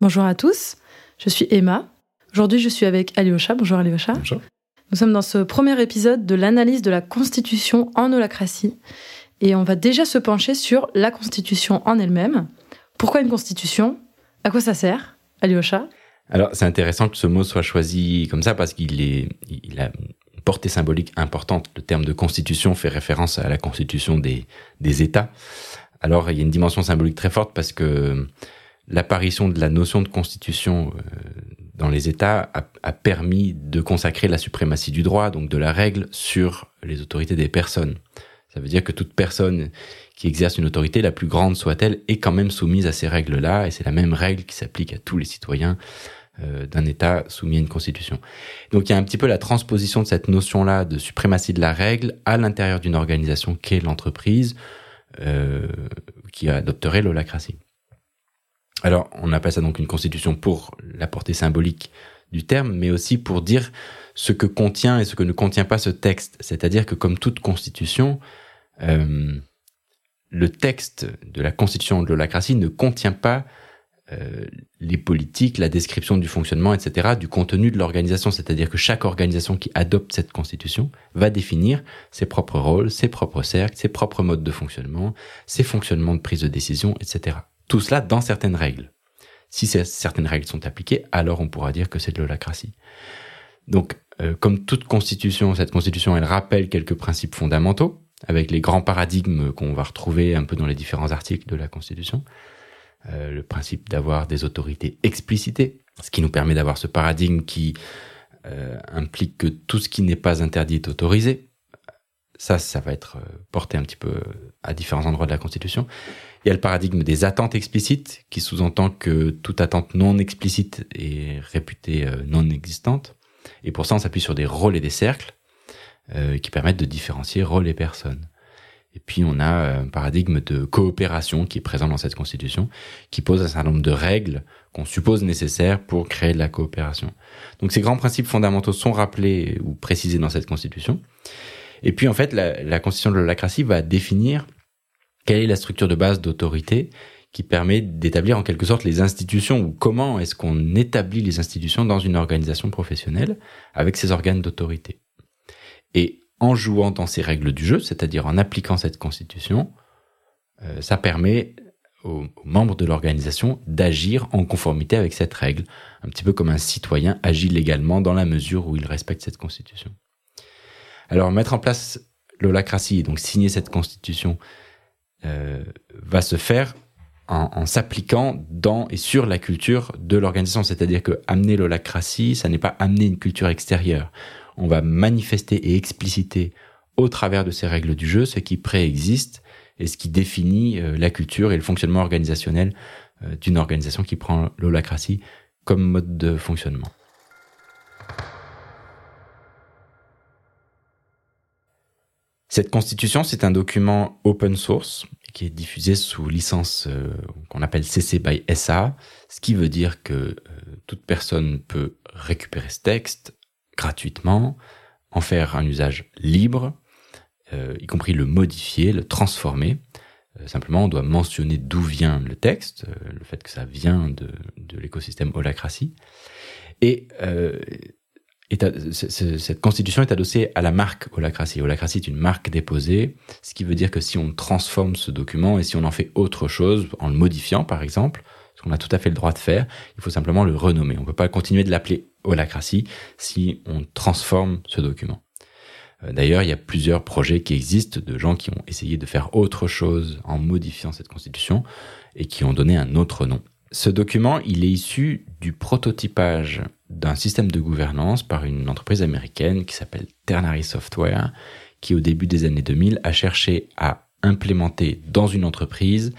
Bonjour à tous, je suis Emma. Aujourd'hui, je suis avec Alyosha. Bonjour Alyosha. Bonjour. Nous sommes dans ce premier épisode de l'analyse de la Constitution en holacratie et on va déjà se pencher sur la Constitution en elle-même. Pourquoi une Constitution? À quoi ça sert? Alyosha? Alors, c'est intéressant que ce mot soit choisi comme ça parce qu'il est, il a une portée symbolique importante. Le terme de Constitution fait référence à la Constitution des, des États. Alors, il y a une dimension symbolique très forte parce que l'apparition de la notion de constitution euh, dans les États a, permis de consacrer la suprématie du droit, donc de la règle, sur les autorités des personnes. Ça veut dire que toute personne qui exerce une autorité, la plus grande soit-elle, est quand même soumise à ces règles-là, et c'est la même règle qui s'applique à tous les citoyens euh, d'un État soumis à une constitution. Donc il y a un petit peu la transposition de cette notion-là de suprématie de la règle à l'intérieur d'une organisation qu'est l'entreprise, euh, qui adopterait l'holacratie. Alors, on appelle ça donc une constitution pour la portée symbolique du terme, mais aussi pour dire ce que contient et ce que ne contient pas ce texte. C'est-à-dire que comme toute constitution, euh, le texte de la constitution de l'holacratie ne contient pas euh, les politiques, la description du fonctionnement, etc., du contenu de l'organisation. C'est-à-dire que chaque organisation qui adopte cette constitution va définir ses propres rôles, ses propres cercles, ses propres modes de fonctionnement, ses fonctionnements de prise de décision, etc. Tout cela dans certaines règles. Si certaines règles sont appliquées, alors on pourra dire que c'est de l'holacratie. Donc, euh, comme toute constitution, cette constitution, elle rappelle quelques principes fondamentaux, avec les grands paradigmes qu'on va retrouver un peu dans les différents articles de la Constitution. Euh, le principe d'avoir des autorités explicitées, ce qui nous permet d'avoir ce paradigme qui euh, implique que tout ce qui n'est pas interdit est autorisé. Ça, ça va être porté un petit peu à différents endroits de la Constitution. Il y a le paradigme des attentes explicites, qui sous-entend que toute attente non explicite est réputée euh, non existante. Et pour ça, on s'appuie sur des rôles et des cercles euh, qui permettent de différencier rôle et personne. Et puis, on a euh, un paradigme de coopération qui est présent dans cette constitution, qui pose un certain nombre de règles qu'on suppose nécessaires pour créer de la coopération. Donc, ces grands principes fondamentaux sont rappelés ou précisés dans cette constitution. Et puis, en fait, la, la constitution de l'holacratie va définir quelle est la structure de base d'autorité qui permet d'établir en quelque sorte les institutions ou comment est-ce qu'on établit les institutions dans une organisation professionnelle avec ses organes d'autorité? Et en jouant dans ces règles du jeu, c'est-à-dire en appliquant cette constitution, euh, ça permet aux, membres de l'organisation d'agir en conformité avec cette règle, un petit peu comme un citoyen agit légalement dans la mesure où il respecte cette constitution. Alors mettre en place l'holacratie, donc signer cette constitution, euh, va se faire en, s'appliquant dans et sur la culture de l'organisation. C'est-à-dire que amener l'holacratie, ça n'est pas amener une culture extérieure. On va manifester et expliciter au travers de ces règles du jeu ce qui préexiste et ce qui définit euh, la culture et le fonctionnement organisationnel euh, d'une organisation qui prend l'holacratie comme mode de fonctionnement. Cette constitution, c'est un document open source qui est diffusé sous licence euh, qu'on appelle CC by SA, ce qui veut dire que euh, toute personne peut récupérer ce texte gratuitement, en faire un usage libre, euh, y compris le modifier, le transformer. simplement, on doit mentionner d'où vient le texte, le fait que ça vient de, de l'écosystème Holacracy. Et cette constitution est adossée à la marque Holacracy. Holacracy est une marque déposée, ce qui veut dire que si on transforme ce document et si on en fait autre chose, en le modifiant par exemple, ce qu'on a tout à fait le droit de faire, il faut simplement le renommer. On ne peut pas continuer de l'appeler Holacracy si on transforme ce document. Euh, d'ailleurs, il y a plusieurs projets qui existent de gens qui ont essayé de faire autre chose en modifiant cette constitution et qui ont donné un autre nom. Ce document, il est issu du prototypage d'un système de gouvernance par une entreprise américaine qui s'appelle Ternary Software, qui au début des années 2000 a cherché à implémenter dans une entreprise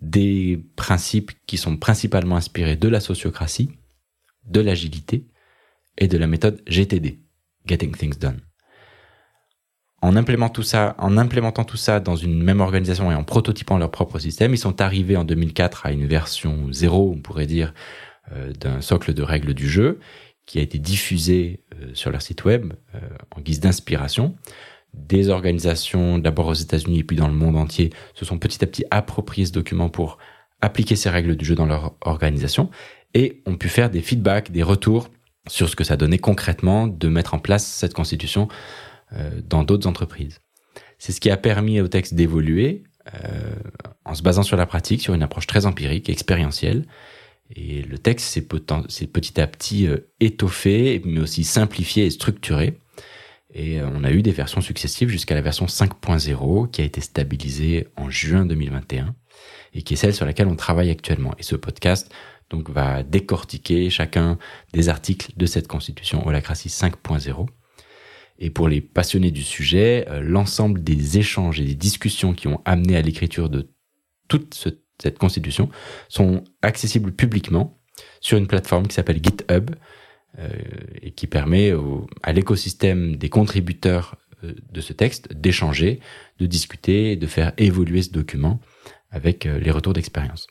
des principes qui sont principalement inspirés de la sociocratie, de l'agilité et de la méthode GTD, Getting Things Done. En implémentant tout ça, en implémentant tout ça dans une même organisation et en prototypant leur propre système, ils sont arrivés en 2004 à une version zéro, on pourrait dire, euh, d'un socle de règles du jeu qui a été diffusé euh, sur leur site web euh, en guise d'inspiration. Des organisations, d'abord aux États-Unis et puis dans le monde entier, se sont petit à petit approprié ce document pour appliquer ces règles du jeu dans leur organisation. et ont pu faire des feedbacks, des retours sur ce que ça donnait concrètement de mettre en place cette constitution dans d'autres entreprises. C'est ce qui a permis au texte d'évoluer euh, en se basant sur la pratique, sur une approche très empirique, expérientielle. Et le texte s'est petit à petit euh, étoffé, mais aussi simplifié et structuré. Et on a eu des versions successives jusqu'à la version 5.0 qui a été stabilisée en juin 2021 et qui est celle sur laquelle on travaille actuellement. Et ce podcast donc va décortiquer chacun des articles de cette constitution Holacratie 5.0. Et pour les passionnés du sujet, euh, l'ensemble des échanges et des discussions qui ont amené à l'écriture de toute cette constitution sont accessibles publiquement sur une plateforme qui s'appelle GitHub euh, et qui permet à l'écosystème des contributeurs euh, de ce texte d'échanger, de discuter de faire évoluer ce document avec les retours d'expérience.